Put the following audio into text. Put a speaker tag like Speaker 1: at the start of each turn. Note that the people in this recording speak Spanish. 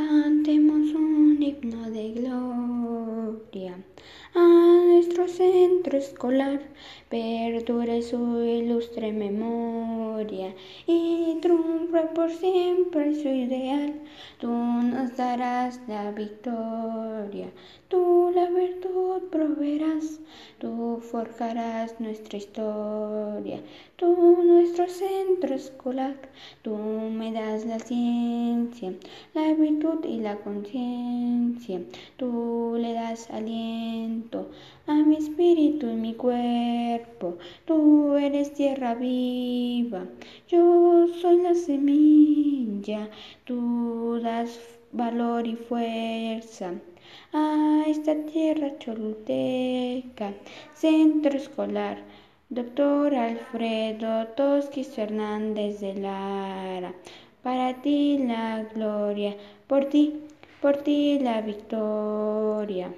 Speaker 1: Cantemos un himno de gloria a nuestro centro escolar, perdure su ilustre memoria y triunfe por siempre su ideal. Tú nos darás la victoria, tú la virtud proveerás, tú forjarás nuestra historia, tú nuestro centro escolar, tú me das la ciencia, la virtud y la conciencia, tú le das aliento a mi espíritu y mi cuerpo, tú eres tierra viva, yo soy la semilla, tú das valor y fuerza a esta tierra choluteca, centro escolar. Doctor Alfredo Tosquis Fernández de Lara, para ti la gloria, por ti, por ti la victoria.